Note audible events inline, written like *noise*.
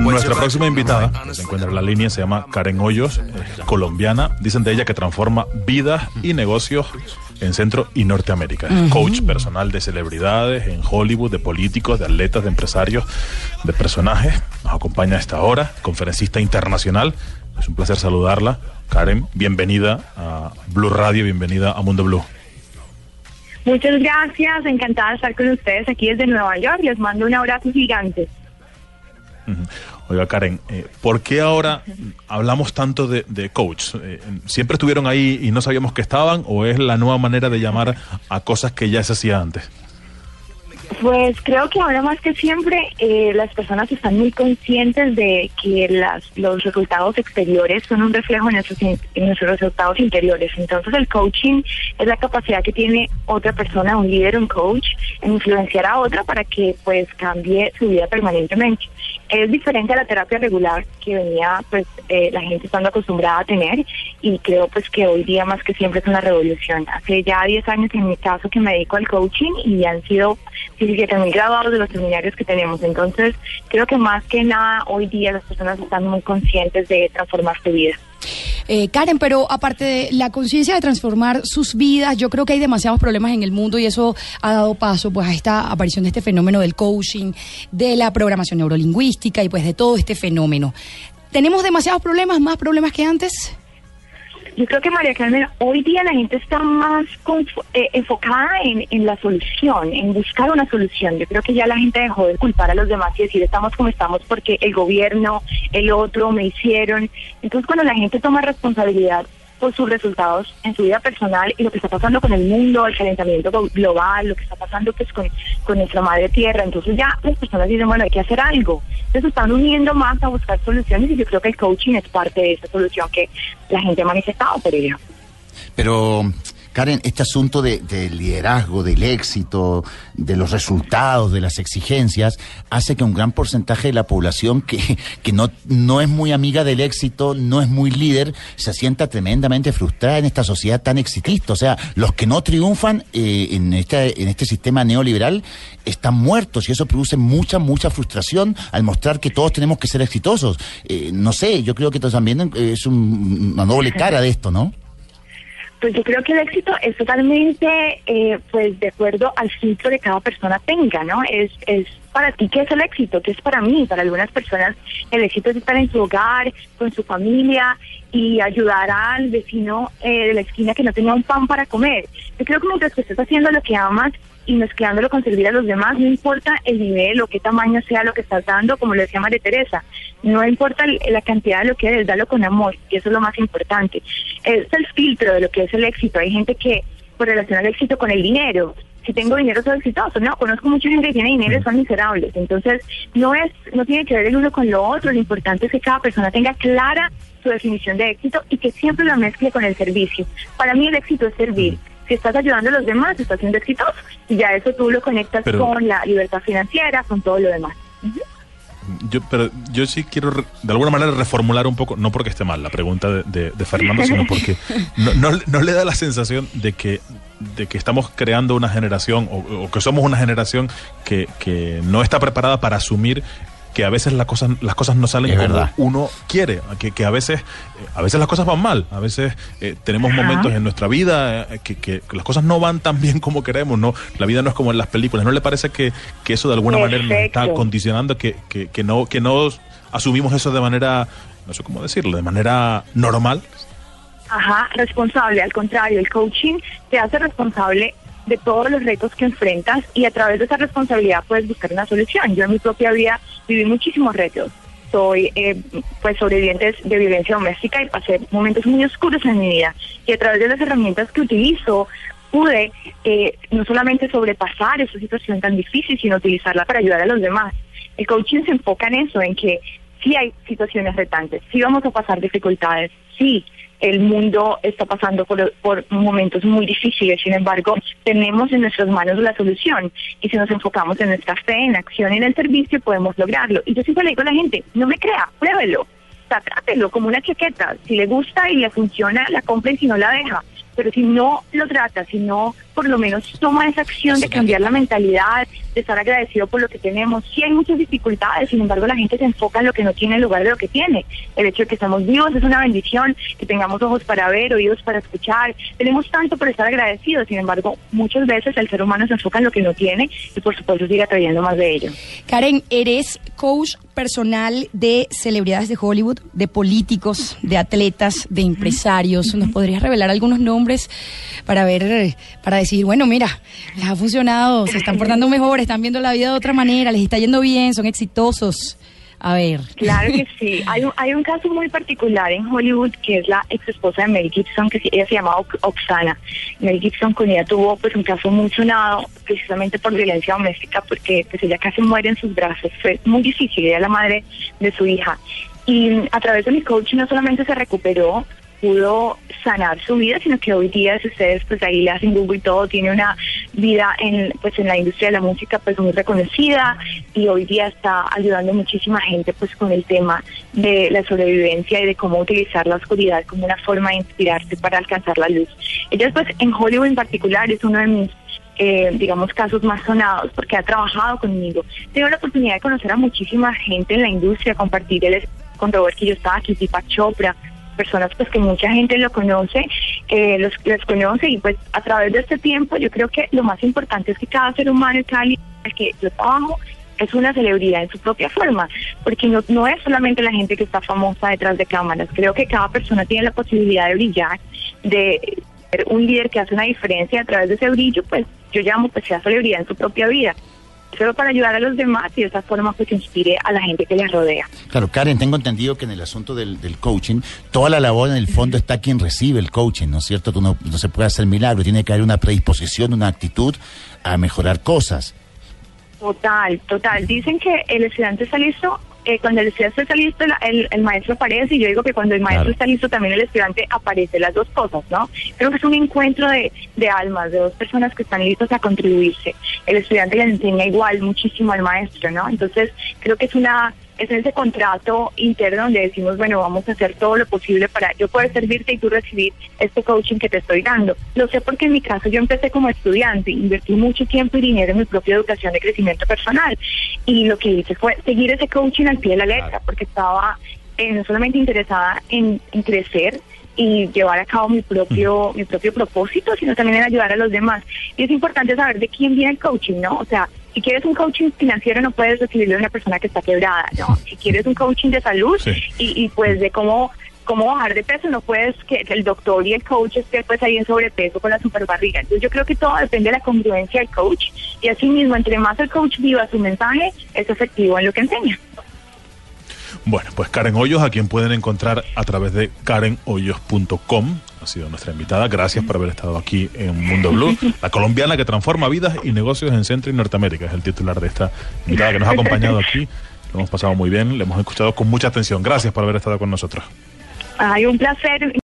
Nuestra próxima invitada, que se encuentra en la línea, se llama Karen Hoyos, colombiana. Dicen de ella que transforma vidas y negocios en Centro y Norteamérica. Coach personal de celebridades en Hollywood, de políticos, de atletas, de empresarios, de personajes. Nos acompaña a esta hora, conferencista internacional. Es un placer saludarla. Karen, bienvenida a Blue Radio, bienvenida a Mundo Blue. Muchas gracias, encantada de estar con ustedes aquí desde Nueva York. Les mando un abrazo gigante. Oiga, Karen, eh, ¿por qué ahora hablamos tanto de, coach? Eh, ¿Siempre estuvieron ahí y no sabíamos que estaban o es la nueva manera de llamar a cosas que ya se hacía antes? Pues creo que ahora más que siempre eh, las personas están muy conscientes de que las, los resultados exteriores son un reflejo en nuestros, en nuestros resultados interiores. Entonces el coaching es la capacidad que tiene otra persona, un líder, un coach, en influenciar a otra para que pues cambie su vida permanentemente. Es diferente a la terapia regular que venía pues eh, la gente estando acostumbrada a tener y creo pues que hoy día más que siempre es una revolución. Hace ya 10 años en mi caso que me dedico al coaching y han sido 17 mil graduados de los seminarios que tenemos. Entonces, creo que más que nada hoy día las personas están muy conscientes de transformar su vida. Eh, Karen, pero aparte de la conciencia de transformar sus vidas, yo creo que hay demasiados problemas en el mundo y eso ha dado paso pues a esta aparición de este fenómeno del coaching, de la programación neurolingüística y pues de todo este fenómeno. ¿Tenemos demasiados problemas, más problemas que antes? Yo creo que María Carmen, hoy día la gente está más eh, enfocada en, en, la solución, en buscar una solución. Yo creo que ya la gente dejó de culpar a los demás y decir estamos como estamos porque el gobierno, el otro me hicieron. Entonces cuando la gente toma responsabilidad por sus resultados en su vida personal y lo que está pasando con el mundo, el calentamiento global, lo que está pasando pues con, con nuestra madre tierra. Entonces ya las personas dicen, bueno, hay que hacer algo. Entonces están uniendo más a buscar soluciones y yo creo que el coaching es parte de esa solución que la gente ha manifestado por ella. Pero Karen, este asunto del liderazgo, del éxito, de los resultados, de las exigencias, hace que un gran porcentaje de la población que, que no, no es muy amiga del éxito, no es muy líder, se sienta tremendamente frustrada en esta sociedad tan exitista. O sea, los que no triunfan eh, en, este, en este sistema neoliberal están muertos y eso produce mucha, mucha frustración al mostrar que todos tenemos que ser exitosos. Eh, no sé, yo creo que también es una doble cara de esto, ¿no? Pues yo creo que el éxito es totalmente, eh, pues, de acuerdo al filtro que cada persona tenga, ¿no? Es, es para ti qué es el éxito, qué es para mí. Para algunas personas el éxito es estar en su hogar, con su familia y ayudar al vecino eh, de la esquina que no tenía un pan para comer. Yo creo que mientras que estés haciendo lo que amas y mezclándolo con servir a los demás, no importa el nivel o qué tamaño sea lo que estás dando, como le decía María Teresa, no importa la cantidad de lo que eres, dalo con amor, y eso es lo más importante. Es el filtro de lo que es el éxito. Hay gente que por relaciona el éxito con el dinero. Si tengo dinero soy exitoso. No, conozco mucha gente que tiene dinero y son miserables. Entonces, no es, no tiene que ver el uno con lo otro. Lo importante es que cada persona tenga clara su definición de éxito y que siempre lo mezcle con el servicio. Para mí el éxito es servir si estás ayudando a los demás, estás siendo exitoso. Y ya eso tú lo conectas con la libertad financiera, con todo lo demás. Yo, pero yo sí quiero de alguna manera reformular un poco, no porque esté mal la pregunta de, Fernando, sino porque no, no, le da la sensación de que, de que estamos creando una generación o, que somos una generación que, que no está preparada para asumir que a veces las cosas, las cosas no salen como uno quiere, que, que, a veces, eh, a veces las cosas van mal, a veces eh, tenemos momentos en nuestra vida eh, que, que, las cosas no van tan bien *laughs* como queremos, no, la vida no es como en las películas, ¿no le parece que, que eso de alguna manera nos está condicionando, que, que, no, que no asumimos eso de manera, no sé cómo decirlo, de manera normal? Ajá, responsable, al contrario, el coaching te hace responsable de todos los retos que enfrentas y a través de esa responsabilidad puedes buscar una solución. Yo en mi propia vida viví muchísimos retos. Soy eh, pues sobreviviente de violencia doméstica y pasé momentos muy oscuros en mi vida. Y a través de las herramientas que utilizo pude eh, no solamente sobrepasar esa situación tan difícil, sino utilizarla para ayudar a los demás. El coaching se enfoca en eso, en que sí hay situaciones retantes, sí vamos a pasar dificultades, sí el mundo está pasando por, por, momentos muy difíciles, sin embargo, tenemos en nuestras manos la solución y si nos enfocamos en nuestra fe, en acción y en el servicio, podemos lograrlo. Y yo siempre le digo a la gente, no me crea, pruébelo, trátelo como una chaqueta, si le gusta y le funciona, la compra y si no la deja. Pero si no lo trata, si no por lo menos toma esa acción de cambiar la mentalidad, de estar agradecido por lo que tenemos. Sí hay muchas dificultades, sin embargo la gente se enfoca en lo que no tiene en lugar de lo que tiene. El hecho de que estamos vivos es una bendición, que tengamos ojos para ver, oídos para escuchar. Tenemos tanto por estar agradecidos, sin embargo muchas veces el ser humano se enfoca en lo que no tiene y por supuesto sigue atrayendo más de ello. Karen, eres coach personal de celebridades de Hollywood, de políticos, de atletas, de empresarios. ¿Nos podrías revelar algunos nombres para ver, para decir, bueno, mira, les ha funcionado, se están portando mejor, están viendo la vida de otra manera, les está yendo bien, son exitosos? A ver. Claro que *laughs* sí. Hay un, hay un caso muy particular en Hollywood que es la ex esposa de Mel Gibson, que ella se llama Oksana. Mel Gibson con ella tuvo pues un caso muy sonado precisamente por violencia doméstica porque pues ella casi muere en sus brazos. Fue muy difícil, ella es la madre de su hija. Y a través de mi coach no solamente se recuperó, pudo sanar su vida, sino que hoy día, si ustedes pues ahí le hacen Google y todo, tiene una vida en pues en la industria de la música pues muy reconocida y hoy día está ayudando muchísima gente pues con el tema de la sobrevivencia y de cómo utilizar la oscuridad como una forma de inspirarse para alcanzar la luz. Ella pues en Hollywood en particular es uno de mis eh, digamos, casos más sonados, porque ha trabajado conmigo. Tengo la oportunidad de conocer a muchísima gente en la industria, compartir el con Robert Kiyosaki, Deepak Chopra, personas pues que mucha gente lo conoce, eh, los, conoce y pues a través de este tiempo yo creo que lo más importante es que cada ser humano, cada el que yo trabajo, es una celebridad en su propia forma, porque no, no es solamente la gente que está famosa detrás de cámaras, creo que cada persona tiene la posibilidad de brillar, de ser un líder que hace una diferencia a través de ese brillo, pues yo llamo pues sea celebridad en su propia vida solo para ayudar a los demás y de esa forma pues inspire a la gente que les rodea. Claro, Karen, tengo entendido que en el asunto del, coaching, toda la labor en el fondo está quien recibe el coaching, ¿no es cierto? Tú no, no se puede hacer milagro, tiene que haber una predisposición, una actitud a mejorar cosas. Total, total. Dicen que el estudiante está listo eh, cuando el estudiante está listo, el, el, maestro aparece, y yo digo que cuando el maestro está listo, también el estudiante aparece, las dos cosas, ¿no? Creo que es un encuentro de, de almas, de dos personas que están listos a contribuirse. El estudiante le enseña igual muchísimo al maestro, ¿no? Entonces, creo que es una es ese contrato interno donde decimos, bueno, vamos a hacer todo lo posible para yo poder servirte y tú recibir este coaching que te estoy dando. Lo sé porque en mi caso yo empecé como estudiante, invertí mucho tiempo y dinero en mi propia educación de crecimiento personal y lo que hice fue seguir ese coaching al pie de la letra porque estaba eh, no solamente interesada en, en crecer, y llevar a cabo mi propio mi propio propósito, sino también en ayudar a los demás. Y es importante saber de quién viene el coaching, ¿no? O sea, si quieres un coaching financiero no puedes recibirlo de una persona que está quebrada, ¿no? Si quieres un coaching de salud y, y pues de cómo cómo bajar de peso, no puedes que el doctor y el coach esté pues ahí en sobrepeso con la superbarriga. Entonces yo creo que todo depende de la congruencia del coach y así mismo entre más el coach viva su mensaje, es efectivo en lo que enseña. Bueno, pues Karen Hoyos, a quien pueden encontrar a través de karenhoyos.com, ha sido nuestra invitada. Gracias por haber estado aquí en Mundo Blue. La colombiana que transforma vidas y negocios en Centro y Norteamérica es el titular de esta invitada que nos ha acompañado aquí. Lo hemos pasado muy bien, le hemos escuchado con mucha atención. Gracias por haber estado con nosotros. Hay un placer.